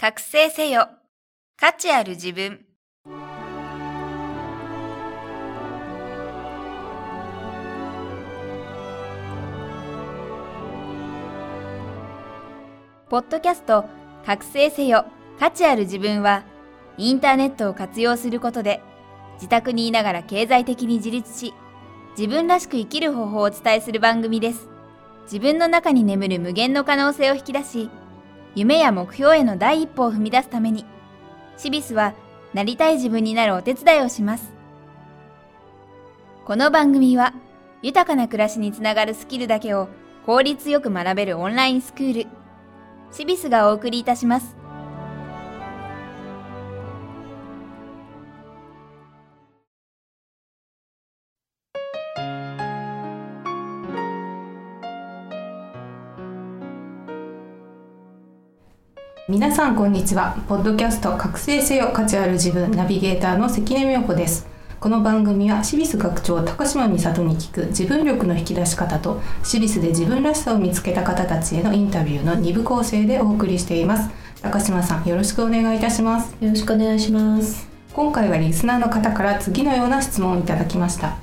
覚醒せよ。価値ある自分。ポッドキャスト覚醒せよ。価値ある自分は、インターネットを活用することで、自宅にいながら経済的に自立し、自分らしく生きる方法をお伝えする番組です。自分の中に眠る無限の可能性を引き出し、夢や目標への第一歩を踏み出すために、シビスはなりたい自分になるお手伝いをします。この番組は、豊かな暮らしにつながるスキルだけを効率よく学べるオンラインスクール、シビスがお送りいたします。皆さんこんにちは。ポッドキャスト覚醒せよ価値ある自分ナビゲーターの関根美代子です。この番組はシビス学長高島美里に聞く自分力の引き出し方とシビスで自分らしさを見つけた方たちへのインタビューの2部構成でお送りしています。高島さんよろしくお願いいたします。よろしくお願いします。今回はリスナーの方から次のような質問をいただきました。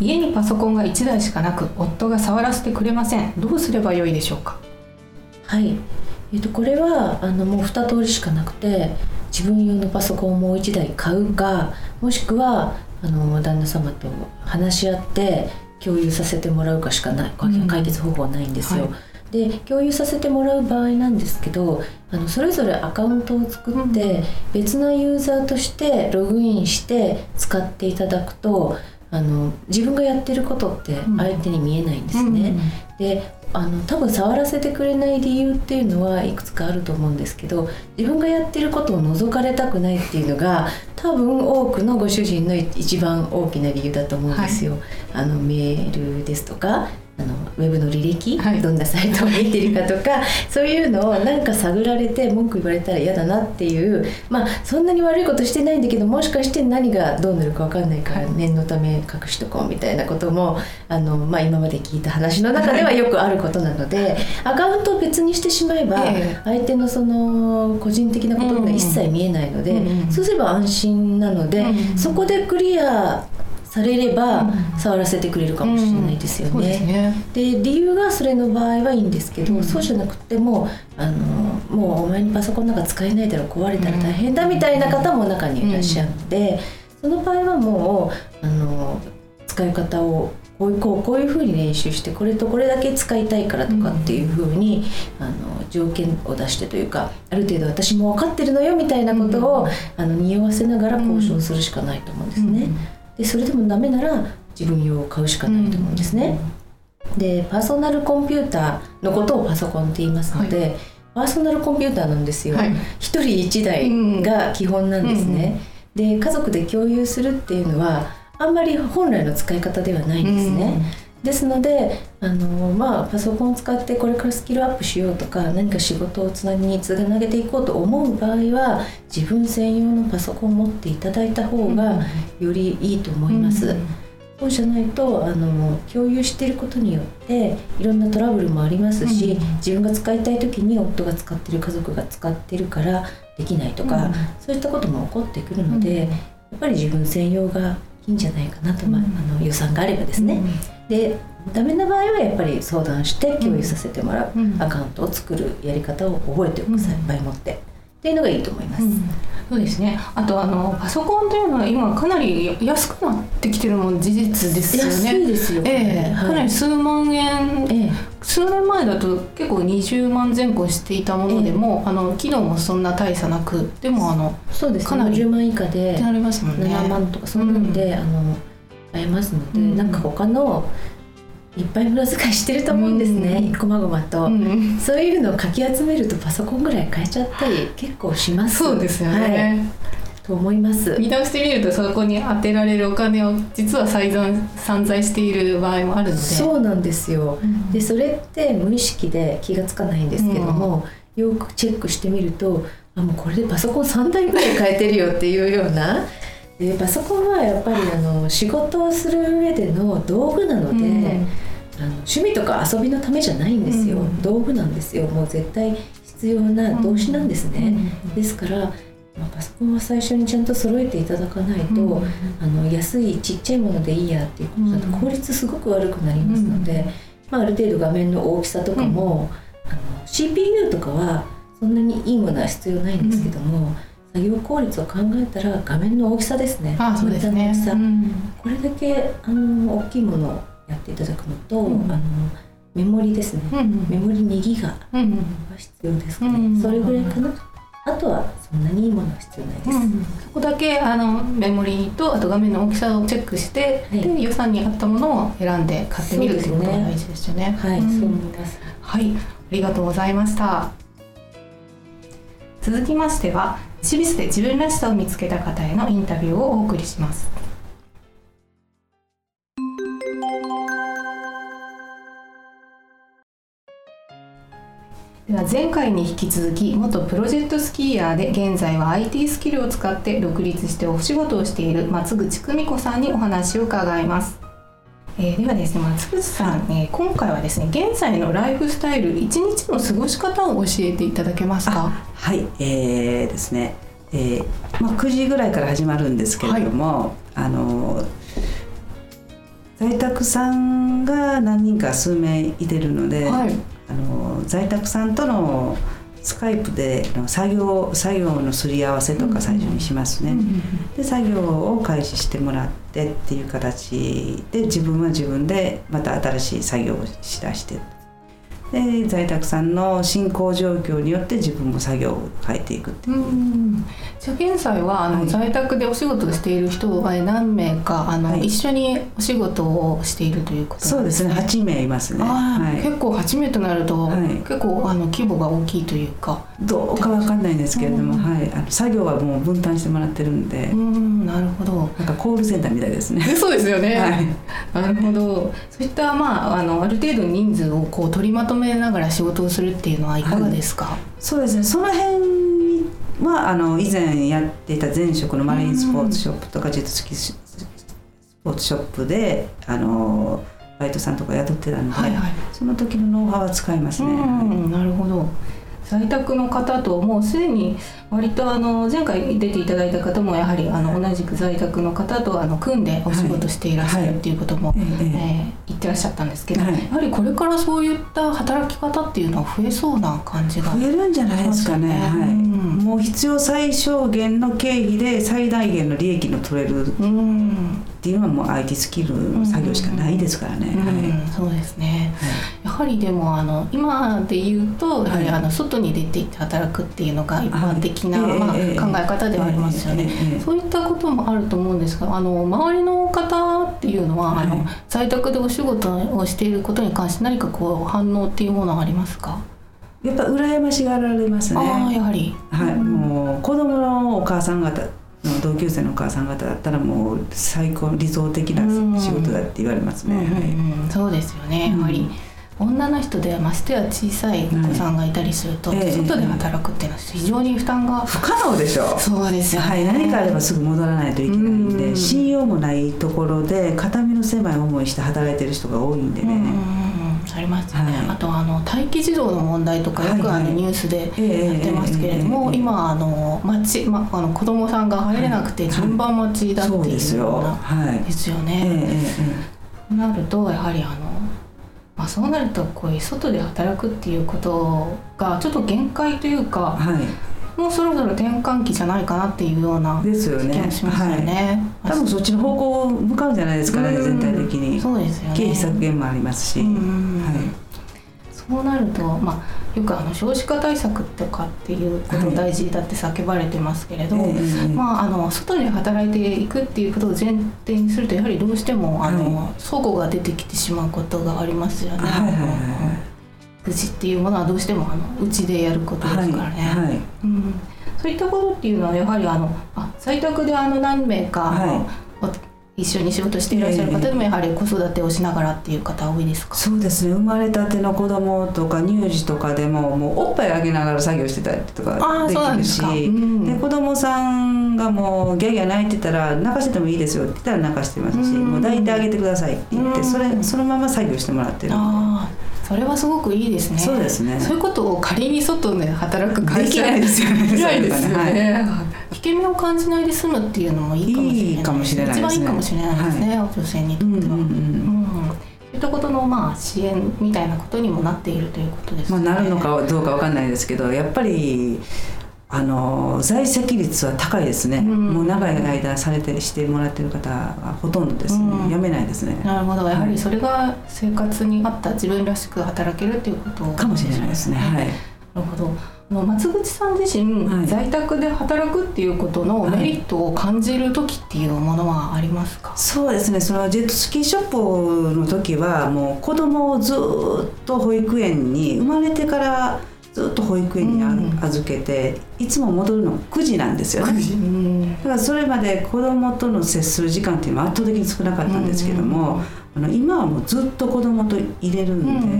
家にパソコンが1台しかなく夫が触らせてくれません。どうすればよいでしょうか？はい。えっとこれはあのもう二通りしかなくて、自分用のパソコンをもう一台買うか、もしくはあの旦那様と話し合って共有させてもらうかしかない。うん解決方法はないんですよ。はいで共有させてもらう場合なんですけどあのそれぞれアカウントを作って、別のユーザーとしてログインして使っていただくとあの自分がやってることって相手に見えないんですね。であの多分触らせてくれない理由っていうのはいくつかあると思うんですけど自分がやってることを覗かれたくないっていうのが多分多くのご主人の一番大きな理由だと思うんですよ。あのメールですとかあのウェブの履歴、はい。どんなサイトを見てるかとか そういうのをなんか探られて文句言われたら嫌だなっていうまあそんなに悪いことしてないんだけどもしかして何がどうなるか分かんないからはい。念のため隠しとこうみたいなこともあの、まあ、今まで聞いた話の中ではよくあることなので、アカウントを別にしてしまえばええ。相手のその個人的なことが一切見えないので、うんうんそうすれば安心なので、うん。そこでクリアされればうん。触らせてくれるかもしれないですよそうですね。ねで理由がそれの場合はいいんですけど、うん。そうじゃなくてもあのもうお前にパソコンなんか使えないだろ壊れたら大変だみたいな方も中にいらっしゃるので、その場合はもうあの使い方をこういうこうこういうふうに練習してこれとこれだけ使いたいからとかっていうふうに、あの条件を出してというかある程度私も分かってるのよみたいなことを、あの匂わせながら交渉するしかないと思うんですね。でそれでもダメなら自分用を買うしかないと思うんですね。でパーソナルコンピューターのことをパソコンって言いますので、パーソナルコンピューターなんですよ。はい一人一台が基本なんですね。で家族で共有するっていうのはあんまり本来の使い方ではないんですね。ですのであの、まあ、パソコンを使ってこれからスキルアップしようとか何か仕事をつなぎにつなげていこうと思う場合は自分専用のパソコンを持っていただいた方がよりいいと思います。そうじゃないとあの共有していることによっていろんなトラブルもありますし、うん自分が使いたい時に夫が使ってる家族が使ってるからできないとか、うんそういったことも起こってくるので、やっぱり自分専用がいいんじゃないかなと、まあ、の予算があればですね。でダメな場合はやっぱり相談して共有させてもらう、うん。アカウントを作るやり方を覚えておく際、うん。場合持って。っていうのがいいと思います。うん。そうですね。あとあのパソコンというのは今かなり安くなってきてるもん事実ですよ安いね。ですよ、ええ。かなり数万円ええ。数年前だと結構20万前後していたものでも、あの機能もそんな大差なくでもあのそうですね。かなり50万以下でなりますもんね。7万とかそんなん。で、あの買えますので、うん。なんか他のいっぱい無駄遣いしてると思うんですね、うん。こまごまと、うん。そういうのをかき集めるとパソコンぐらい買えちゃったり結構します。そうですよはい、ね、と思います。見直してみるとそこに充てられるお金を実は散々散財している場合もあるので。そうなんですよ。うん。でそれって無意識で気がつかないんですけども、よくチェックしてみるとあもうこれでパソコン3台ぐらい買えてるよっていうようなでパソコンはやっぱりあの仕事をする上での道具なので、うん。あの趣味とか遊びのためじゃないんですよ、うん。道具なんですよ。もう絶対必必要な動詞なんですね、うん。ですから、まあ、パソコンは最初にちゃんと揃えていただかないと、うん。あの安いちっちゃいものでいいやっていうことだとうん効率すごく悪くなりますので、まあ、ある程度画面の大きさとかも、あの CPU とかはそんなにいいものは必要ないんですけども、作業効率を考えたら画面の大きさですね。あそうですね。うん。これだけあの大きいものをやっていただくのと、うん。あのメモリですね、うんメモリ2ギガはうん。必要ですかね、うんそれぐらいかな。あとはそんなにいいものは必要ないです、うんそこだけあのメモリとあと画面の大きさをチェックして、はい。で予算に合ったものを選んで買ってみるっていうことが大事ですよね。はい、ん。そう思います。はい、ありがとうございました。続きましては、シビスで自分らしさを見つけた方へのインタビューをお送りします。では前回に引き続き元プロジェクトスキーヤーで現在は IT スキルを使って独立してお仕事をしている松口久美子さんにお話を伺います。えーではですね松口さん、えー今回はですね現在のライフスタイル一日の過ごし方を教えていただけますか？はい、えーですね、えーまあ、9時ぐらいから始まるんですけれども、あの在宅さんが何人か数名いてるので、はい。あの在宅さんとのスカイプでの作業作業のすり合わせとか最初にしますね。で作業を開始してもらってっていう形で自分は自分でまた新しい作業をしだしてで在宅さんの進行状況によって自分も作業を変えていくっていう。うん。じゃあ現在はあの、はい。在宅でお仕事をしている人は何名かあの、はい。一緒にお仕事をしているということなんそうですね。8名いますね、はい、結構初めとなると、はい。結構あの規模が大きいというか。どうかわかんないんですけれども、うん。はい、あの作業はもう分担してもらってるんで、うんなるほど。なんかコールセンターみたいですね。そうですよね、はい。なるほど。そういった、まあ、あのある程度人数をこう取りまとめながら仕事をするっていうのはいかがですか、そうですね。その辺はあの以前やっていた前職のマリンスポーツショップとかジェットスキースポーツショップであのバイトさんとか雇ってたんで、はいはい。その時のノウハウは使いますね。うん。なるほど在宅の方ともうすでに割とあの前回出ていただいた方もやはりあの同じく在宅の方とあの組んでお仕事していらっしゃるっていうことも、ええ言ってらっしゃったんですけど、はい。やはりこれからそういった働き方っていうのは増えそうな感じが増えるんじゃないですかね。はい。うん。もう必要最小限の経費で最大限の利益の取れる。っうん、ていうのはもう IT スキルの作業しかないですからね。うんはい。そうですね。やはりでもあの今で言うとやはりあの外に出て行って働くっていうのが一般的な、はいまあ、ええ考え方ではありますよね。そういったこともあると思うんですがあの周りの方っていうのは、あのはい在宅でお仕事をしていることに関して何かこう反応っていうものはありますか、やっぱ羨ましがられますね。ああやはり、はい、もう子供のお母さん方の同級生のお母さん方だったらもう最高理想的な仕事だって言われますね。うんうんはい。うんそうですよね。やはり、女の人でましてや小さいお子さんがいたりすると、はい。ええ外で働くっていうのは非常に負担が、不可能でしょう。そうですよね、はい、何かあればすぐ戻らないといけないんで、うん。信用もないところで肩身の狭い思いして働いてる人が多いんでね。うんありますよね、はい。あとあの待機児童の問題とかよくあのニュースでええやってますけれども、今あの待ち、ま、あの子供さんが入れなくて順番待ちだってい。うようなはい。ですよ。ね。えとなるとやはりあの、まあ、そうなるとこういう外で働くっていうことがちょっと限界というかはもうそろそろ転換期じゃないかなっていうようないですよね。気もしますよはい。ね。多分そっちの方向向かうんじゃないですかね、うん全体的に。そうですよね。経費削減もありますし。うんうんうんはい。そうなると、まあ、よくあの少子化対策とかっていうこと大事だって叫ばれてますけれど、ええええまあ、あの外で働いていくっていうことを前提にするとやはりどうしてもあの、は齟齬が出てきてしまうことがありますよね。はいはいはい愚痴っていうものはどうしてもあのうちでやることですはい。からね。はい。うん、そういったことっていうのはやはりあのあ在宅であの何名か、はいお一緒に仕事していらっしゃる方でもやはり子育てをしながらっていう方多いですか、そうですね生まれたての子供とか乳児とかでももうおっぱいあげながら作業してたりとかできるしかうんで子供さんがもうギャーギャー泣いてたら泣かせてもいいですよって言ったら泣かしてますしうんもう抱いてあげてくださいって言ってうんそれそのまま作業してもらってるんでそれはすごくいいですね。そうですね。そういうことを仮に外で働く会社できないですよね。できないですよそういうね、危険味を感じないで済むっていうのもいいかもしれないいいかもしれないですね。一番いいかもしれないですね、女性にとっては、うんうんうんうん。そういったことのまあ支援みたいなことにもなっているということですまあ、ね。なるのかどうかわかんないですけどやっぱりあの在籍率は高いですね、うん。もう長い間されてしてもらってる方がほとんどですね、うん。やめないですね。なるほど、やはりそれが生活に合った自分らしく働けるっていうことかもしれないですね。はい。なるほど。松口さん自身、はい。在宅で働くっていうことのメリットを感じる時っていうものはありますか？そうですね。そのジェットスキーショップの時はもう子供をずっと保育園に生まれてからずっと保育園に預けていつも戻るのが9時なんですよね。うん。だからそれまで子供との接する時間っていうのは圧倒的に少なかったんですけども、あの今はもうずっと子供と入れるんで、うんうんうん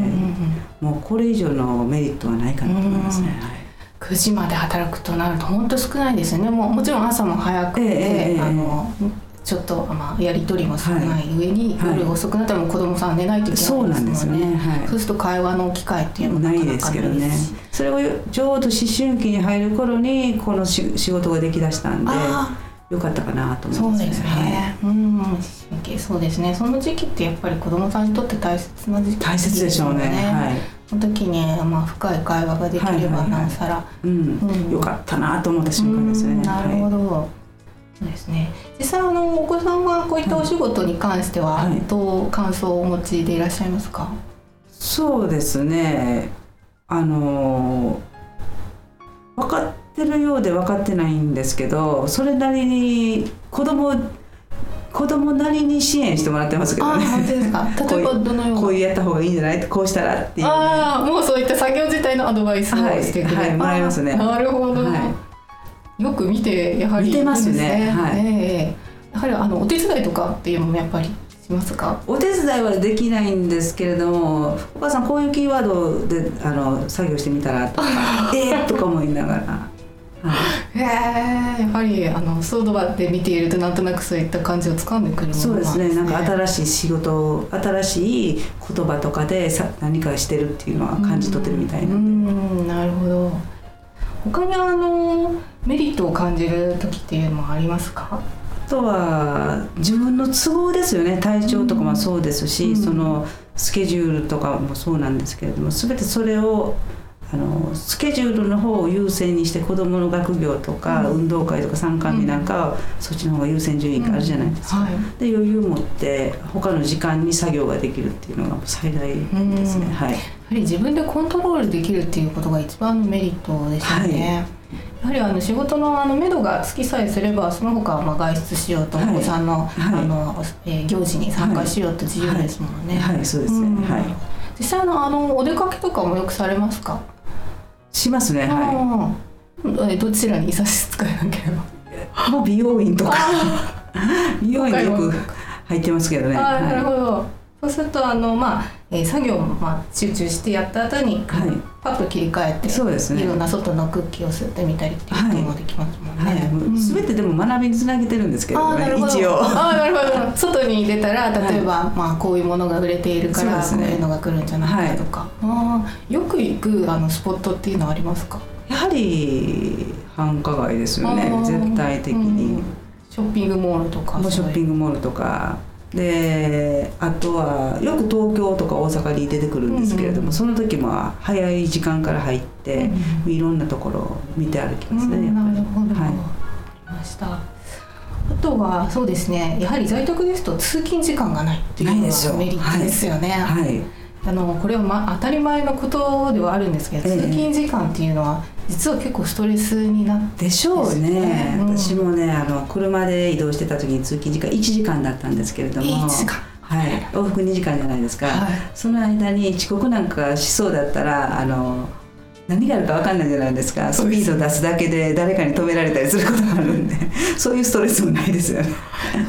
うん。もうこれ以上のメリットはないかなと思いますね。はい。9時まで働くとなると本当少ないですよね。もうもちろん朝も早くて、ええええ。あのちょっと、まあ、やり取りも少ない上に、はい。夜遅くなったら子供さん寝ないといけそうなないんですよですもんね。ね。はい。そうすると会話の機会っていうのもないですけどね。それをちょうど思春期に入る頃にこのし仕事ができだしたんであよかったかなとあ思いますそうですね、うん。神経そうですね。その時期ってやっぱり子供さんにとって大切な時期大切でしょうね。はい。その時に、まあ、深い会話ができればはい。はい。はい。なおさら、うん。うん。よかったなと思った瞬間ですね。うん。なるほはど、そうですね実際あのお子さんはこういったお仕事に関してははい。どう感想をお持ちでいらっしゃいますか、いそうですね。あの分かってるようで分かってないんですけどそれなりに子供子供なりに支援してもらってますけどね。ですか？例えばどのような？こうやった方がいいんじゃない？こうしたらっていうね、ああもうそういった作業自体のアドバイスをはいしてくれる、はい。もらいますね。なるほど、はよく見てやはり見てますね。はい。ええ。やはりあのお手伝いとかっていうのもやっぱりしますか？お手伝いはできないんですけれどもお母さんこういうキーワードであの作業してみたらとか えーとか思いながら、はい。へえやはりあのソードバで見ているとなんとなくそういった感じを掴んでくるものそうですね。なんか新新しい仕事新しい言葉とかでさ何かしてるっていうのは感じ取ってるみたいな、うんなるほど。他にあのメリットを感じる時っていうのもありますか？あとは自分の都合ですよね。体調とかもそうですし、うん。そのスケジュールとかもそうなんですけれども全てそれをあのスケジュールの方を優先にして子どもの学業とか、うん。運動会とか参観日なんかは、そっちの方が優先順位があるじゃないですか。はい。で余裕持って他の時間に作業ができるっていうのが最大ですね。うん。はい。やはり自分でコントロールできるっていうことが一番のメリットですよね。やはりあの仕事のあの目処がつきさえすればその他はまあ外出しようと、はいお子さんの,、はいあのえー行事に参加しようと自由ですもんね。はい、そうですね。うんはい。実際あのあのお出かけとかもよくされますか？しますね。はうんえどちらに差し支えなければ。い。もう美容院とか 美容院によく入ってますけどね。なるほはど。そうするとあのまあ、えー作業もまあ集中してやった後に、はい。パッと切り替えてい。そうですね。いろんな外の空気を吸ってみたりっていうこともできますもんね。はい。もうすべてでも学びにつなげてるんですけあどねーなるほど。一応。あーなるほど。外に出たら例えば、まあ、こういうものが売れているから、ね。こういうのが来るんじゃないかとか、あーよく行くあのスポットっていうのはありますか？やはり繁華街ですよね。絶対的に、うん。ショッピングモールとかショッピングモールとかであとはよく東京とか大阪に出てくるんですけれども、うんその時も早い時間から入って、うんいろんなところを見て歩きますね、うんなるほど、はい。ました。あとはそうですねやはり在宅ですと通勤時間がないっていうのないですよ。はメリットですよね、はい。あのこれは、ま、当たり前のことではあるんですけど、ええ。通勤時間っていうのは実は結構ストレスになってでしょうねね。うん。私もねあの車で移動してた時に通勤時間1時間だったんですけれども。1時間。はい、往復2時間じゃないですか、はい。その間に遅刻なんかしそうだったらあの何があるか分かんないじゃないですか。スピード出すだけで誰かに止められたりすることがあるんで。そういうストレスもないですよね。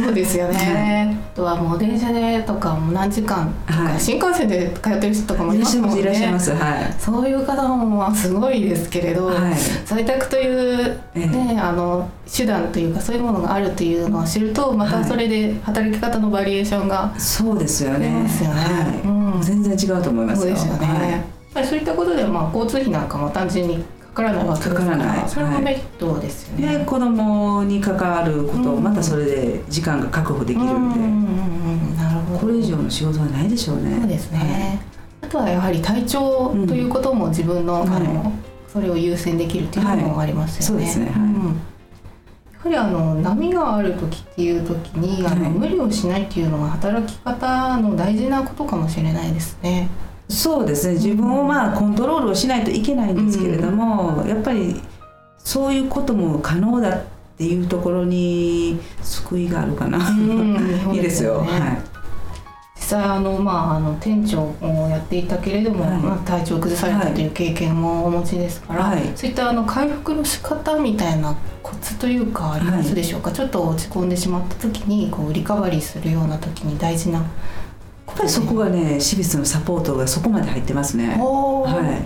そうですよね、あとはもう電車でとかも何時間とか、はい。新幹線で通ってる人とかもいいらっしゃいますもんね。ますいらっしゃいます。はい。そういう方もまあすごいですけれど、はい。在宅という、ええ。ねあの手段というかそういうものがあるというのを知るとまたそれで働き方のバリエーションがそうですよね。よね。はい。うん。全然違うと思いますよ。そうですよね、ぱりそういったことでまあ交通費なんかも単純にかからないわけですからかからない。それもメリットですよね。で子供に関わることまたそれで時間が確保できるんで、うんうんうんうんなるほど。これ以上の仕事はないでしょうね。そうですね、あとはやはり体調ということも自分の,、うんあのはそれを優先できるっていうのもありますよね。はいそうですね。はい。ん。やはりあの波がある時っていう時にあの、はい。無理をしないっていうのが働き方の大事なことかもしれないですね。そうですね。自分をまあコントロールをしないといけないんですけれども、やっぱりそういうことも可能だっていうところに救いがあるかな、うん。いいですよ。ね。はい。実際あの、まあ、あの店長をやっていたけれども、はい。まあ、体調を崩されたという経験もお持ちですから、はい。そういったあの回復の仕方みたいなコツというかありますでしょうか、ちょっと落ち込んでしまった時にこうリカバリーするような時に大事なぱりそこがね私立のサポートがそこまで入ってますね、は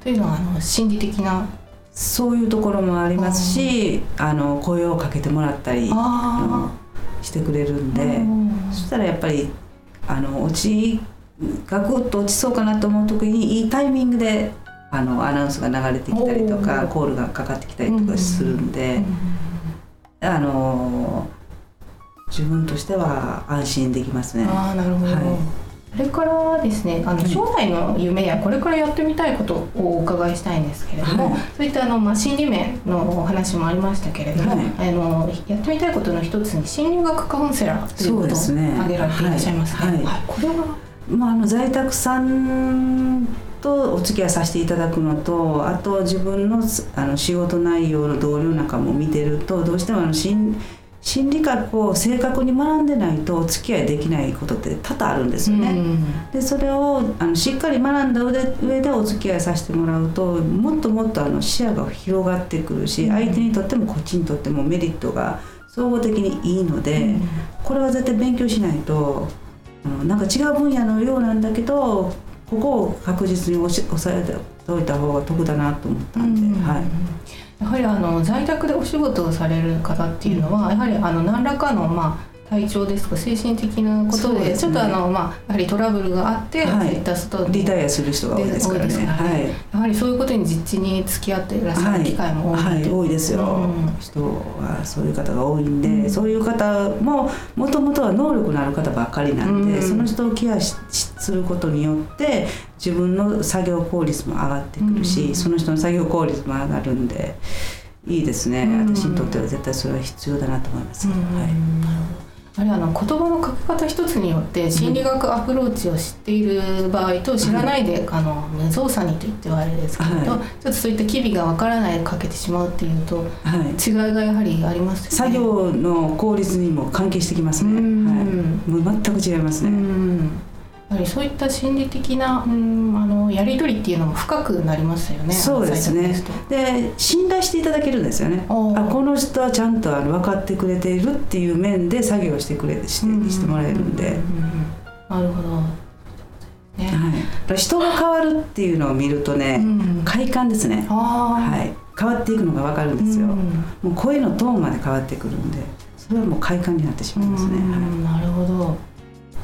い、というのはあの心理的な。そういうところもありますしあの声をかけてもらったりああのしてくれるんーで、うん。そしたらやっぱりあの落ちがぐっと落ちそうかなと思う時にいいタイミングであのアナウンスが流れてきたりとかコールがかかってきたりとかするんで、あの自分としては安心できますね。ああなるほど、はい。それからですねあのはい将来の夢やこれからやってみたいことをお伺いしたいんですけれども、はい。そういったあの、まあ、心理面のお話もありましたけれども、はい。あのやってみたいことの一つに心理学カウンセラーということを挙げられていらっしゃいますね。はい。はい。これは？まあ、あの在宅さんとお付き合いさせていただくのとあと自分のあの仕事内容の同僚なんかも見てるとどうしてもあの心心理学を正確に学んでないとお付き合いできないことって多々あるんですよね。でそれをあのしっかり学んだ上でお付き合いさせてもらうともっともっとあの視野が広がってくるし相手にとってもこっちにとってもメリットが総合的にいいので、これは絶対勉強しないとあのなんか違う分野のようなんだけどここを確実に押さえておいた方が得だなと思ったんで、うん。はい、やはりあの在宅でお仕事をされる方っていうのは、やはりあの何らかの、まあ、体調ですとか？精神的なことでね。ちょっとあの、まあ、やはりトラブルがあって、はい。そういった外にリタイアする人が多いですからね。ね。はい。やはりそういうことに実地に付き合っていらっしゃる機会も多い、はい、多いですよ、うん。人はそういう方が多いんで、うん。そういう方ももともとは能力のある方ばっかりなんで、うん。その人をケアししすることによって自分の作業効率も上がってくるし、うん。その人の作業効率も上がるんでいいですね、うん。私にとっては絶対それは必要だなと思います、うん。はいあれあの言葉の書き方一つによって心理学アプローチを知っている場合と知らないで、あの無造作にと言ってはあれですけれど、はい。ちょっとそういった機微がわからないで書けてしまうっていうとはい。違いがやはりありますよね。作業の効率にも関係してきますね、うん。はい、もう全く違いますうね、んやはりそういった心理的な、うん、あのやり取りっていうのも深くなりますよね。そうですね。で信頼していただけるんですよね。あこの人はちゃんとあの分かってくれているっていう面で作業してくれしてしてもらえるんで、うううんなるほど。ね。はい、人が変わるっていうのを見るとね、うん快感ですね。はい、変わっていくのが分かるんですよ、うんもう声のトーンまで変わってくるんでそれはもう快感になってしまいますね、うん。はい。なるほど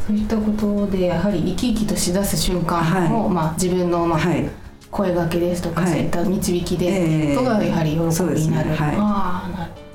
そういったことでやはり生き生きとしだす瞬間を、はい。まあ、自分の、まあはい。声掛けですとか、はい。そういった導きでっていうことがやはり喜びになる、ね。はい。ああなるあ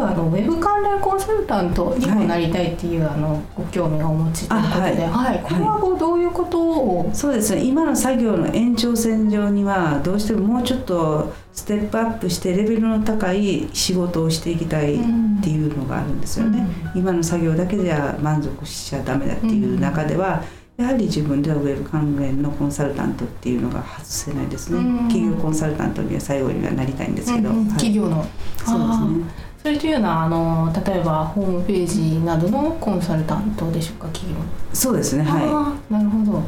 とはあのウェブ関連コンサルタントにもなりたいっていう、あのご興味をお持ちということで、あはい。これはこうどういうことを、そうですね。今の作業の延長線上にはどうしてももうちょっとステップアップしてレベルの高い仕事をしていきたいっていうのがあるんですよね、今の作業だけでは満足しちゃダメだっていう中では、やはり自分ではウェブ関連のコンサルタントっていうのが外せないですね、うん。企業コンサルタントには最後にはなりたいんですけど、うん。うんはい。企業の。そうですねそれというのはあの例えばホームページなどのコンサルタントでしょうか企業の。そうですねはああなるほど。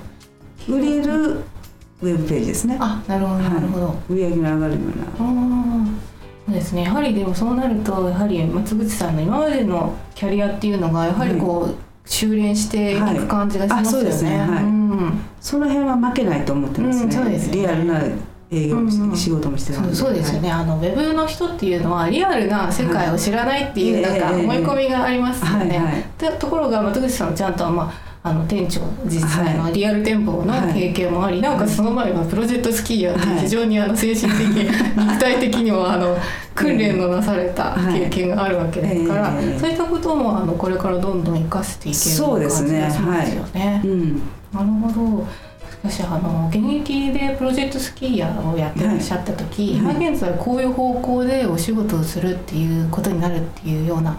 い売れるウェブページですね。あなるほどなるほど、はい、売り上げが上がるような。そうですね。やはりでもそうなるとやはり松口さんの今までのキャリアっていうのがやはりこう、はい。修練していく感じがしますよね。はい、そうですね。はい。うん、その辺は負けないと思ってますね。うん、そうですね。リアルな営業仕事もしてそうそうですよね、はい、あのウェブの人っていうのはリアルな世界を知らないっていうなんか思い込みがありますよね。はいはい、ところが松口さんはちゃんとまああの店長実際のリアル店舗の経験もあり、はい、なおかつその前はプロジェクトスキーヤーって非常にあの精神的、肉体的にもあの訓練のなされた経験があるわけですから、はい、そういったこともあのこれからどんどん生かしていける感じがしますよね。はい。うん、なるほどしかしあの現役でプロジェクトスキーヤーをやってらっしゃった時、今現在こういう方向でお仕事をするっていうことになるっていうような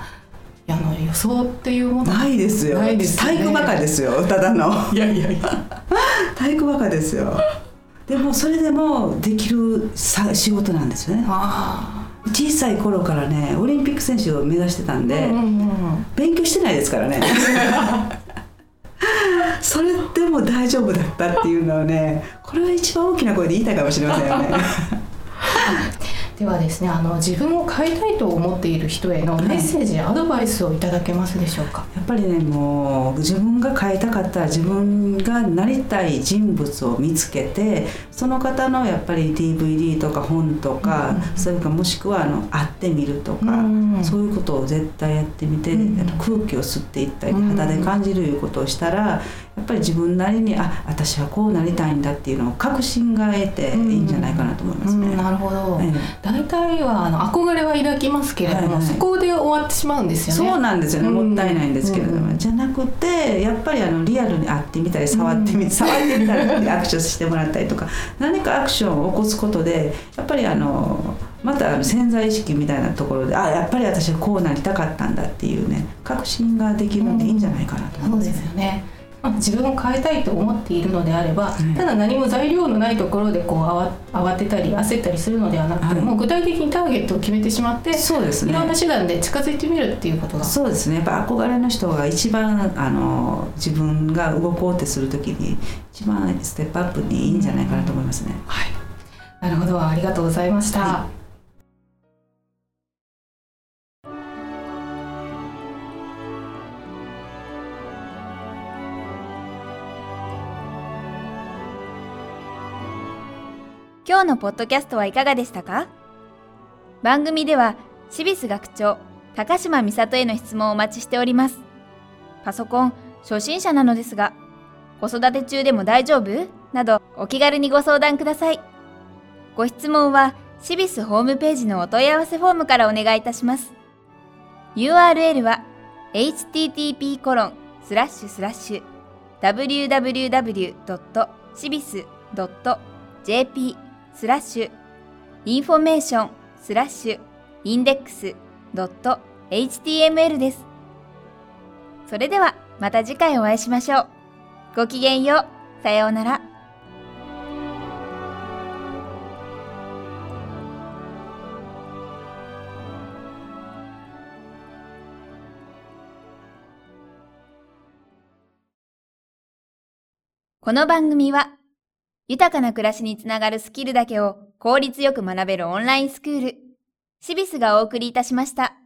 いやの予想っていうものないですよ。ないです、ね、体育バカですよただの。いやいやいや。体育バカですよ。でもそれでもできるさ仕事なんですよね。小さい頃からねオリンピック選手を目指してたんで、うんうんうん、勉強してないですからね それでも大丈夫だったっていうのはねこれは一番大きな声で言いたいかもしれませんよね。ではですねあの自分を変えたいと思っている人へのメッセージやアドバイスをいただけますでしょうか、はい、やっぱりねもう自分が変えたかったら自分がなりたい人物を見つけてその方のやっぱり DVD とか本とか、うん、それかもしくはあの会ってみるとか、うん、そういうことを絶対やってみて、うん、空気を吸っていったり肌で感じるいうことをしたらやっぱり自分なりにあ私はこうなりたいんだっていうのを確信が得ていいんじゃないかなと思いますね。うん、なるほど、ええ、大体はあの憧れは抱きますけれども、はいはい、そこで終わってしまうんですよね。そうなんですよね、もったいないんですけれども、うん、じゃなくてやっぱりあのリアルに会ってみたり触ってみ、うん、触ってみたり握手してもらったりとか何かアクションを起こすことでやっぱりあのまた潜在意識みたいなところであやっぱり私はこうなりたかったんだっていうね確信ができるのでいいんじゃないかなと思います、ね、そうですよね。自分を変えたいと思っているのであれば、ただ何も材料のないところでこう慌てたり焦ったりするのではなくて、はい、もう具体的にターゲットを決めてしまってそうです、ね、いろんな手段で近づいてみるっていうことがそうですね。やっぱ憧れの人が一番あの自分が動こうってする時に一番ステップアップにいいんじゃないかなと思いますね。はい、なるほど。ありがとうございました。はい今日のポッドキャストはいかがでしたか？番組では、シビス学長、高島美里への質問をお待ちしております。パソコン、初心者なのですが、子育て中でも大丈夫？など、お気軽にご相談ください。ご質問は、シビスホームページのお問い合わせフォームからお願いいたします。URL は、http コロンスラッシュスラッシュ www.cibis.jp slash information slash index dot html です。それではまた次回お会いしましょう。ごきげんよう。さようなら。この番組は豊かな暮らしにつながるスキルだけを効率よく学べるオンラインスクール、シビスがお送りいたしました。